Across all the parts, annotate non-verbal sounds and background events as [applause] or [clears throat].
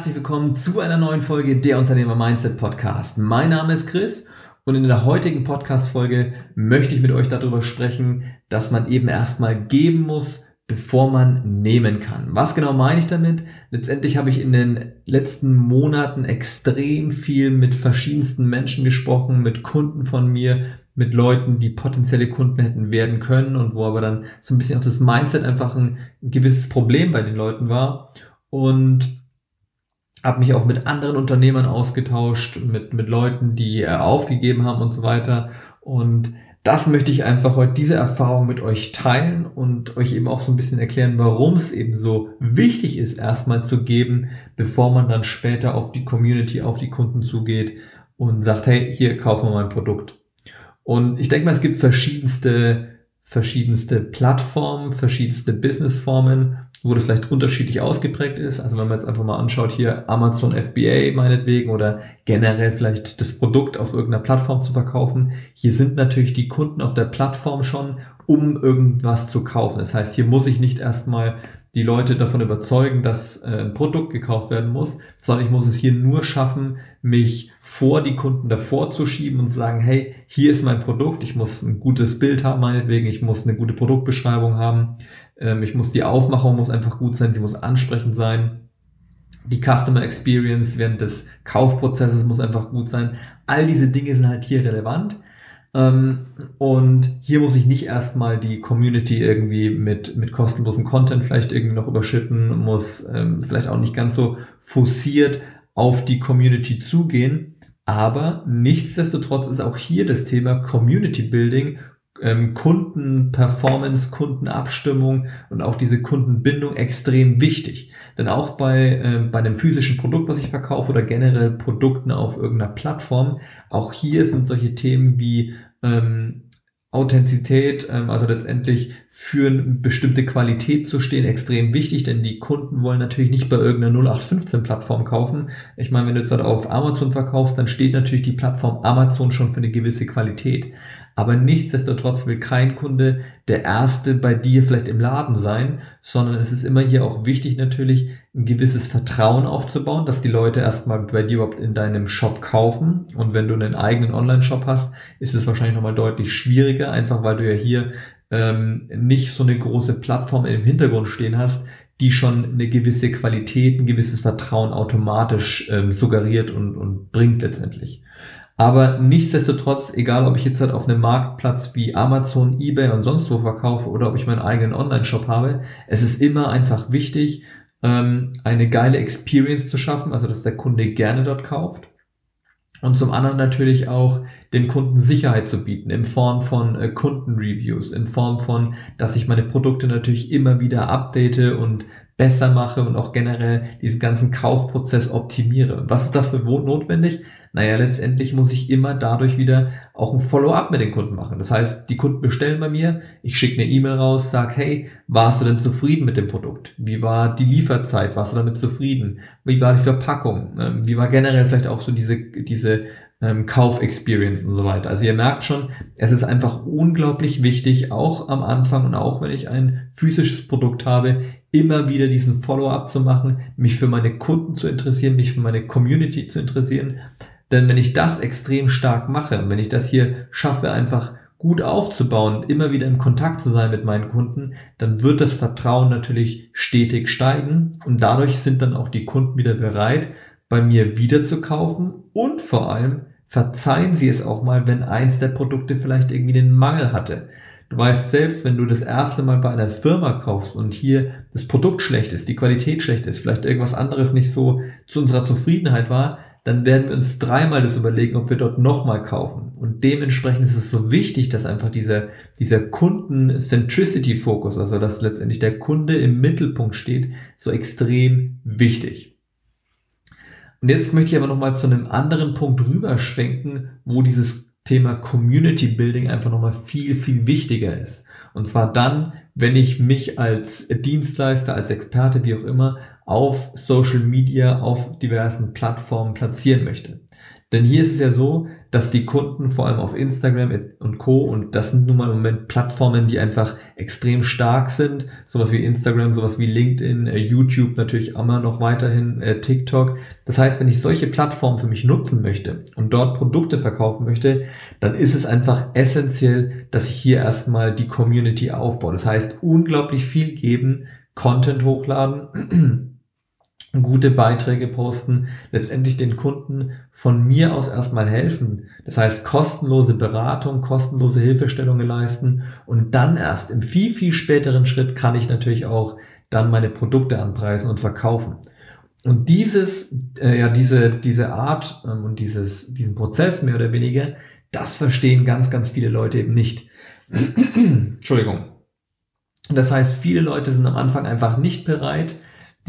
herzlich willkommen zu einer neuen Folge der Unternehmer Mindset Podcast. Mein Name ist Chris und in der heutigen Podcast-Folge möchte ich mit euch darüber sprechen, dass man eben erstmal geben muss, bevor man nehmen kann. Was genau meine ich damit? Letztendlich habe ich in den letzten Monaten extrem viel mit verschiedensten Menschen gesprochen, mit Kunden von mir, mit Leuten, die potenzielle Kunden hätten werden können und wo aber dann so ein bisschen auch das Mindset einfach ein gewisses Problem bei den Leuten war. Und habe mich auch mit anderen Unternehmern ausgetauscht, mit, mit Leuten, die äh, aufgegeben haben und so weiter. Und das möchte ich einfach heute diese Erfahrung mit euch teilen und euch eben auch so ein bisschen erklären, warum es eben so wichtig ist, erstmal zu geben, bevor man dann später auf die Community, auf die Kunden zugeht und sagt, hey, hier kaufen wir mein Produkt. Und ich denke mal, es gibt verschiedenste, verschiedenste Plattformen, verschiedenste Businessformen wo das vielleicht unterschiedlich ausgeprägt ist. Also wenn man jetzt einfach mal anschaut, hier Amazon FBA meinetwegen oder generell vielleicht das Produkt auf irgendeiner Plattform zu verkaufen. Hier sind natürlich die Kunden auf der Plattform schon, um irgendwas zu kaufen. Das heißt, hier muss ich nicht erstmal die Leute davon überzeugen, dass äh, ein Produkt gekauft werden muss, sondern ich muss es hier nur schaffen, mich vor die Kunden davor zu schieben und zu sagen, hey, hier ist mein Produkt, ich muss ein gutes Bild haben, meinetwegen, ich muss eine gute Produktbeschreibung haben, ähm, ich muss die Aufmachung muss einfach gut sein, sie muss ansprechend sein. Die Customer Experience während des Kaufprozesses muss einfach gut sein. All diese Dinge sind halt hier relevant. Ähm, und hier muss ich nicht erstmal die Community irgendwie mit, mit kostenlosem Content vielleicht irgendwie noch überschütten, muss ähm, vielleicht auch nicht ganz so fokussiert auf die Community zugehen. Aber nichtsdestotrotz ist auch hier das Thema Community Building ähm, Kundenperformance, Kundenabstimmung und auch diese Kundenbindung extrem wichtig. Denn auch bei, äh, bei einem physischen Produkt, was ich verkaufe oder generell Produkten auf irgendeiner Plattform, auch hier sind solche Themen wie ähm, Authentizität, ähm, also letztendlich für eine bestimmte Qualität zu stehen, extrem wichtig, denn die Kunden wollen natürlich nicht bei irgendeiner 0815-Plattform kaufen. Ich meine, wenn du jetzt halt auf Amazon verkaufst, dann steht natürlich die Plattform Amazon schon für eine gewisse Qualität. Aber nichtsdestotrotz will kein Kunde der Erste bei dir vielleicht im Laden sein, sondern es ist immer hier auch wichtig natürlich ein gewisses Vertrauen aufzubauen, dass die Leute erstmal bei dir überhaupt in deinem Shop kaufen. Und wenn du einen eigenen Online-Shop hast, ist es wahrscheinlich nochmal deutlich schwieriger, einfach weil du ja hier ähm, nicht so eine große Plattform im Hintergrund stehen hast, die schon eine gewisse Qualität, ein gewisses Vertrauen automatisch ähm, suggeriert und, und bringt letztendlich. Aber nichtsdestotrotz, egal ob ich jetzt halt auf einem Marktplatz wie Amazon, eBay und sonst wo verkaufe oder ob ich meinen eigenen Online-Shop habe, es ist immer einfach wichtig, ähm, eine geile Experience zu schaffen, also dass der Kunde gerne dort kauft. Und zum anderen natürlich auch den Kunden Sicherheit zu bieten in Form von äh, Kundenreviews, in Form von, dass ich meine Produkte natürlich immer wieder update und besser mache und auch generell diesen ganzen Kaufprozess optimiere. Was ist dafür notwendig? Naja, letztendlich muss ich immer dadurch wieder auch ein Follow-up mit den Kunden machen. Das heißt, die Kunden bestellen bei mir, ich schicke eine E-Mail raus, sag, hey, warst du denn zufrieden mit dem Produkt? Wie war die Lieferzeit? Warst du damit zufrieden? Wie war die Verpackung? Ähm, wie war generell vielleicht auch so diese, diese ähm, Kauf-Experience und so weiter. Also ihr merkt schon, es ist einfach unglaublich wichtig, auch am Anfang und auch wenn ich ein physisches Produkt habe, immer wieder diesen Follow-up zu machen, mich für meine Kunden zu interessieren, mich für meine Community zu interessieren. Denn wenn ich das extrem stark mache wenn ich das hier schaffe, einfach gut aufzubauen, immer wieder im Kontakt zu sein mit meinen Kunden, dann wird das Vertrauen natürlich stetig steigen und dadurch sind dann auch die Kunden wieder bereit, bei mir wieder zu kaufen und vor allem verzeihen sie es auch mal, wenn eins der Produkte vielleicht irgendwie den Mangel hatte. Du weißt selbst, wenn du das erste Mal bei einer Firma kaufst und hier das Produkt schlecht ist, die Qualität schlecht ist, vielleicht irgendwas anderes nicht so zu unserer Zufriedenheit war, dann werden wir uns dreimal das überlegen, ob wir dort nochmal kaufen. Und dementsprechend ist es so wichtig, dass einfach dieser, dieser Kunden-Centricity-Fokus, also dass letztendlich der Kunde im Mittelpunkt steht, so extrem wichtig. Und jetzt möchte ich aber nochmal zu einem anderen Punkt rüberschwenken, wo dieses Thema Community Building einfach nochmal viel, viel wichtiger ist. Und zwar dann, wenn ich mich als Dienstleister, als Experte, wie auch immer, auf Social Media, auf diversen Plattformen platzieren möchte. Denn hier ist es ja so, dass die Kunden vor allem auf Instagram und Co. Und das sind nun mal im Moment Plattformen, die einfach extrem stark sind. Sowas wie Instagram, sowas wie LinkedIn, äh, YouTube natürlich immer noch weiterhin, äh, TikTok. Das heißt, wenn ich solche Plattformen für mich nutzen möchte und dort Produkte verkaufen möchte, dann ist es einfach essentiell, dass ich hier erstmal die Community aufbaue. Das heißt, unglaublich viel geben, Content hochladen, gute Beiträge posten, letztendlich den Kunden von mir aus erstmal helfen. Das heißt, kostenlose Beratung, kostenlose Hilfestellungen leisten und dann erst im viel, viel späteren Schritt kann ich natürlich auch dann meine Produkte anpreisen und verkaufen. Und dieses, äh, ja, diese, diese Art ähm, und dieses, diesen Prozess mehr oder weniger, das verstehen ganz, ganz viele Leute eben nicht. [clears throat] Entschuldigung. Das heißt, viele Leute sind am Anfang einfach nicht bereit,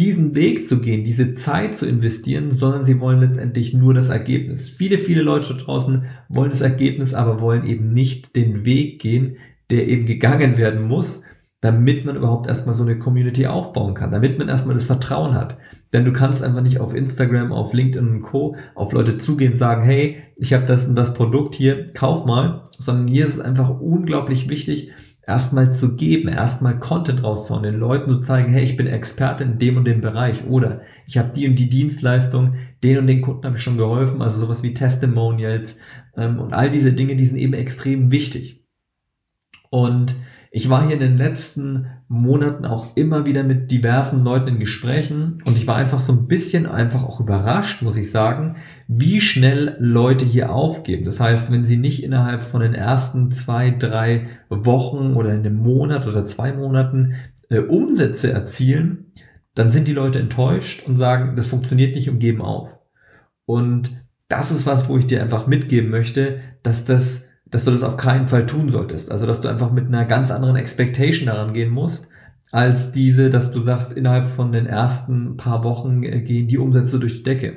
diesen Weg zu gehen, diese Zeit zu investieren, sondern sie wollen letztendlich nur das Ergebnis. Viele, viele Leute draußen wollen das Ergebnis, aber wollen eben nicht den Weg gehen, der eben gegangen werden muss, damit man überhaupt erstmal so eine Community aufbauen kann, damit man erstmal das Vertrauen hat. Denn du kannst einfach nicht auf Instagram, auf LinkedIn und Co. auf Leute zugehen und sagen, hey, ich habe das und das Produkt hier, kauf mal, sondern hier ist es einfach unglaublich wichtig, erstmal zu geben, erstmal Content rauszuhauen, den Leuten zu zeigen, hey, ich bin Experte in dem und dem Bereich oder ich habe die und die Dienstleistung, den und den Kunden habe ich schon geholfen, also sowas wie Testimonials ähm, und all diese Dinge, die sind eben extrem wichtig. Und ich war hier in den letzten Monaten auch immer wieder mit diversen Leuten in Gesprächen und ich war einfach so ein bisschen einfach auch überrascht, muss ich sagen, wie schnell Leute hier aufgeben. Das heißt, wenn sie nicht innerhalb von den ersten zwei, drei Wochen oder in einem Monat oder zwei Monaten äh, Umsätze erzielen, dann sind die Leute enttäuscht und sagen, das funktioniert nicht und geben auf. Und das ist was, wo ich dir einfach mitgeben möchte, dass das dass du das auf keinen Fall tun solltest. Also, dass du einfach mit einer ganz anderen Expectation daran gehen musst, als diese, dass du sagst, innerhalb von den ersten paar Wochen äh, gehen die Umsätze durch die Decke.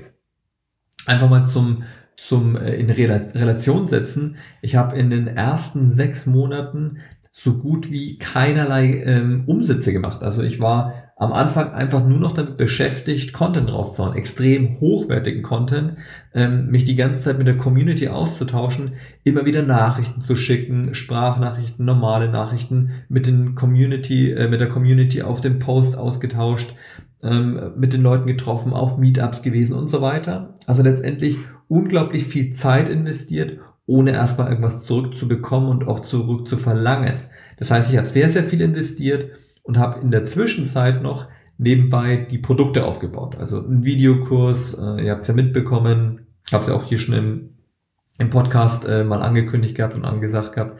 Einfach mal zum, zum äh, in Relation setzen. Ich habe in den ersten sechs Monaten so gut wie keinerlei ähm, Umsätze gemacht. Also ich war am Anfang einfach nur noch damit beschäftigt, Content rauszuhauen, extrem hochwertigen Content, ähm, mich die ganze Zeit mit der Community auszutauschen, immer wieder Nachrichten zu schicken, Sprachnachrichten, normale Nachrichten, mit den Community, äh, mit der Community auf dem Post ausgetauscht, ähm, mit den Leuten getroffen, auf Meetups gewesen und so weiter. Also letztendlich unglaublich viel Zeit investiert, ohne erstmal irgendwas zurückzubekommen und auch zurück zu verlangen. Das heißt, ich habe sehr, sehr viel investiert und habe in der Zwischenzeit noch nebenbei die Produkte aufgebaut. Also ein Videokurs, äh, ihr habt es ja mitbekommen, habe es ja auch hier schon im, im Podcast äh, mal angekündigt gehabt und angesagt gehabt,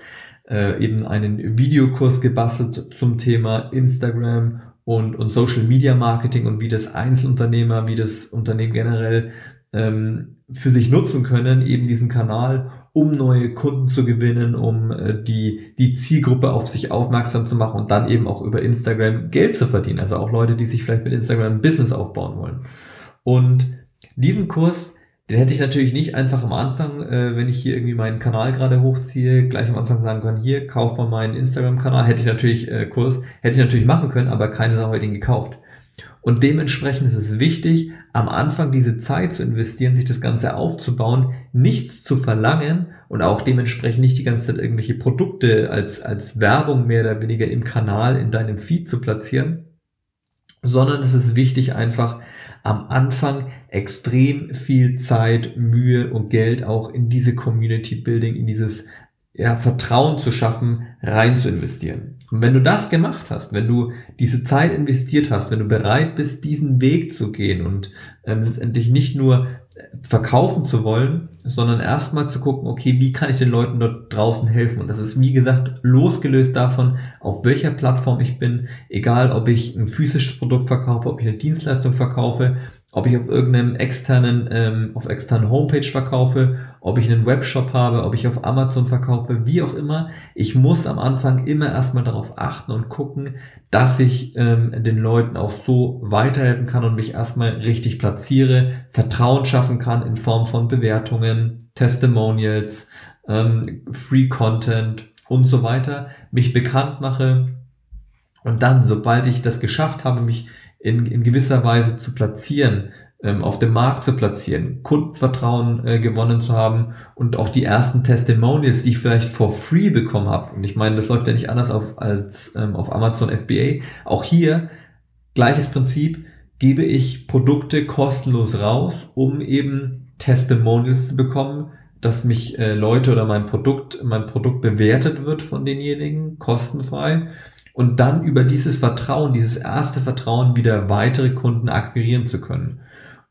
äh, eben einen Videokurs gebastelt zum Thema Instagram und, und Social Media Marketing und wie das Einzelunternehmer, wie das Unternehmen generell ähm, für sich nutzen können, eben diesen Kanal, um neue Kunden zu gewinnen, um äh, die, die Zielgruppe auf sich aufmerksam zu machen und dann eben auch über Instagram Geld zu verdienen. Also auch Leute, die sich vielleicht mit Instagram ein Business aufbauen wollen. Und diesen Kurs, den hätte ich natürlich nicht einfach am Anfang, äh, wenn ich hier irgendwie meinen Kanal gerade hochziehe, gleich am Anfang sagen können, hier, kauf mal meinen Instagram-Kanal. Hätte ich natürlich, äh, Kurs, hätte ich natürlich machen können, aber keine Sau heute ihn gekauft. Und dementsprechend ist es wichtig, am Anfang diese Zeit zu investieren, sich das Ganze aufzubauen, nichts zu verlangen und auch dementsprechend nicht die ganze Zeit irgendwelche Produkte als, als Werbung mehr oder weniger im Kanal, in deinem Feed zu platzieren, sondern es ist wichtig einfach am Anfang extrem viel Zeit, Mühe und Geld auch in diese Community Building, in dieses ja, Vertrauen zu schaffen, rein zu investieren. Und wenn du das gemacht hast, wenn du diese Zeit investiert hast, wenn du bereit bist, diesen Weg zu gehen und ähm, letztendlich nicht nur verkaufen zu wollen, sondern erstmal zu gucken, okay, wie kann ich den Leuten dort draußen helfen? Und das ist, wie gesagt, losgelöst davon, auf welcher Plattform ich bin, egal ob ich ein physisches Produkt verkaufe, ob ich eine Dienstleistung verkaufe, ob ich auf irgendeinem externen, ähm, auf externen Homepage verkaufe, ob ich einen Webshop habe, ob ich auf Amazon verkaufe, wie auch immer. Ich muss am Anfang immer erstmal darauf achten und gucken, dass ich ähm, den Leuten auch so weiterhelfen kann und mich erstmal richtig platziere, Vertrauen schaffen kann in Form von Bewertungen, Testimonials, ähm, Free Content und so weiter, mich bekannt mache und dann, sobald ich das geschafft habe, mich in, in gewisser Weise zu platzieren, ähm, auf dem Markt zu platzieren, Kundenvertrauen äh, gewonnen zu haben und auch die ersten Testimonials, die ich vielleicht for free bekommen habe. Und ich meine, das läuft ja nicht anders auf, als ähm, auf Amazon FBA. Auch hier gleiches Prinzip, gebe ich Produkte kostenlos raus, um eben Testimonials zu bekommen, dass mich äh, Leute oder mein Produkt, mein Produkt bewertet wird von denjenigen, kostenfrei. Und dann über dieses Vertrauen, dieses erste Vertrauen wieder weitere Kunden akquirieren zu können.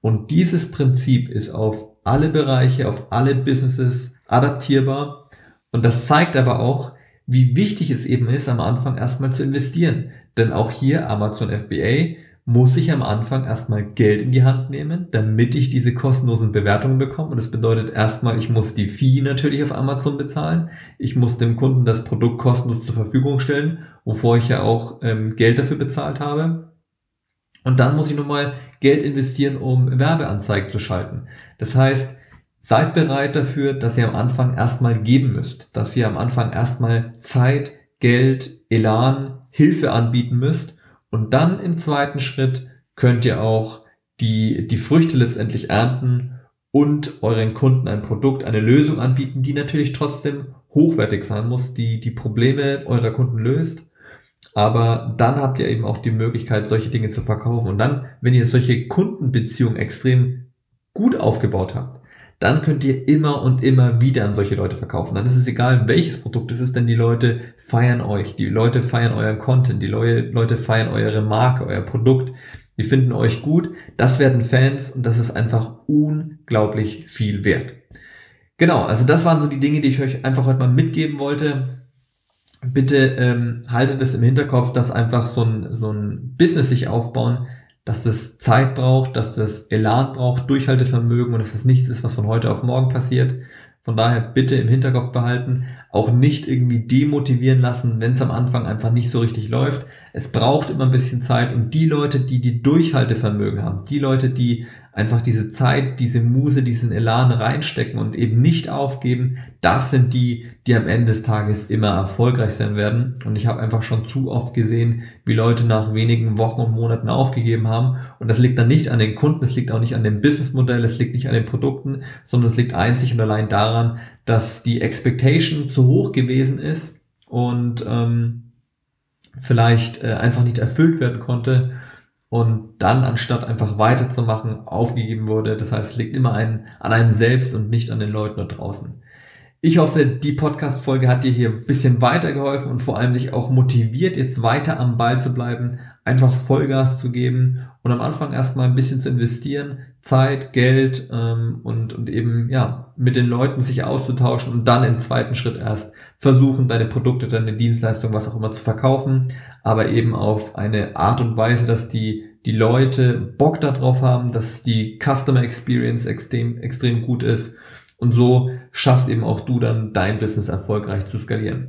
Und dieses Prinzip ist auf alle Bereiche, auf alle Businesses adaptierbar. Und das zeigt aber auch, wie wichtig es eben ist, am Anfang erstmal zu investieren. Denn auch hier Amazon FBA muss ich am Anfang erstmal Geld in die Hand nehmen, damit ich diese kostenlosen Bewertungen bekomme. Und das bedeutet erstmal, ich muss die Fee natürlich auf Amazon bezahlen. Ich muss dem Kunden das Produkt kostenlos zur Verfügung stellen, wovor ich ja auch ähm, Geld dafür bezahlt habe. Und dann muss ich nochmal Geld investieren, um Werbeanzeigen zu schalten. Das heißt, seid bereit dafür, dass ihr am Anfang erstmal geben müsst, dass ihr am Anfang erstmal Zeit, Geld, Elan, Hilfe anbieten müsst. Und dann im zweiten Schritt könnt ihr auch die, die Früchte letztendlich ernten und euren Kunden ein Produkt, eine Lösung anbieten, die natürlich trotzdem hochwertig sein muss, die die Probleme eurer Kunden löst aber dann habt ihr eben auch die Möglichkeit, solche Dinge zu verkaufen. Und dann, wenn ihr solche Kundenbeziehungen extrem gut aufgebaut habt, dann könnt ihr immer und immer wieder an solche Leute verkaufen. Dann ist es egal, welches Produkt es ist, denn die Leute feiern euch, die Leute feiern euren Content, die Leute feiern eure Marke, euer Produkt, die finden euch gut, das werden Fans und das ist einfach unglaublich viel wert. Genau, also das waren so die Dinge, die ich euch einfach heute mal mitgeben wollte bitte ähm, haltet es im Hinterkopf, dass einfach so ein, so ein Business sich aufbauen, dass das Zeit braucht, dass das Elan braucht, Durchhaltevermögen und dass es nichts ist, was von heute auf morgen passiert. Von daher bitte im Hinterkopf behalten, auch nicht irgendwie demotivieren lassen, wenn es am Anfang einfach nicht so richtig läuft. Es braucht immer ein bisschen Zeit und die Leute, die die Durchhaltevermögen haben, die Leute, die einfach diese Zeit, diese Muse, diesen Elan reinstecken und eben nicht aufgeben, das sind die, die am Ende des Tages immer erfolgreich sein werden. Und ich habe einfach schon zu oft gesehen, wie Leute nach wenigen Wochen und Monaten aufgegeben haben. Und das liegt dann nicht an den Kunden, es liegt auch nicht an dem Businessmodell, es liegt nicht an den Produkten, sondern es liegt einzig und allein daran, dass die Expectation zu hoch gewesen ist und ähm, vielleicht äh, einfach nicht erfüllt werden konnte und dann anstatt einfach weiterzumachen, aufgegeben wurde. Das heißt, es liegt immer ein, an einem selbst und nicht an den Leuten da draußen. Ich hoffe, die Podcast-Folge hat dir hier ein bisschen weitergeholfen und vor allem dich auch motiviert, jetzt weiter am Ball zu bleiben, einfach Vollgas zu geben und am Anfang erstmal ein bisschen zu investieren, Zeit, Geld ähm, und, und eben ja mit den Leuten sich auszutauschen und dann im zweiten Schritt erst versuchen, deine Produkte, deine Dienstleistung, was auch immer zu verkaufen, aber eben auf eine Art und Weise, dass die die Leute Bock darauf haben, dass die Customer Experience extrem, extrem gut ist und so schaffst eben auch du dann dein Business erfolgreich zu skalieren.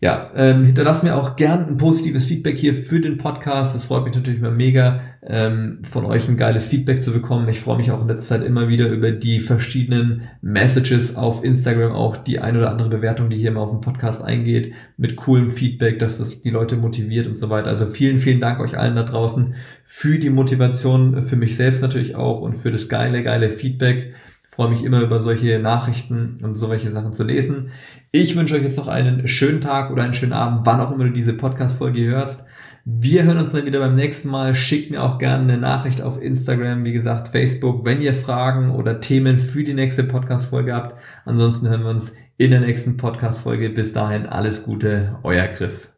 Ja, ähm, hinterlass mir auch gern ein positives Feedback hier für den Podcast. Das freut mich natürlich immer mega, ähm, von euch ein geiles Feedback zu bekommen. Ich freue mich auch in letzter Zeit immer wieder über die verschiedenen Messages auf Instagram, auch die ein oder andere Bewertung, die hier mal auf den Podcast eingeht, mit coolem Feedback, dass das die Leute motiviert und so weiter. Also vielen, vielen Dank euch allen da draußen für die Motivation, für mich selbst natürlich auch und für das geile, geile Feedback freue mich immer über solche Nachrichten und solche Sachen zu lesen. Ich wünsche euch jetzt noch einen schönen Tag oder einen schönen Abend, wann auch immer du diese Podcast-Folge hörst. Wir hören uns dann wieder beim nächsten Mal. Schickt mir auch gerne eine Nachricht auf Instagram, wie gesagt, Facebook, wenn ihr Fragen oder Themen für die nächste Podcast-Folge habt. Ansonsten hören wir uns in der nächsten Podcast-Folge. Bis dahin alles Gute, euer Chris.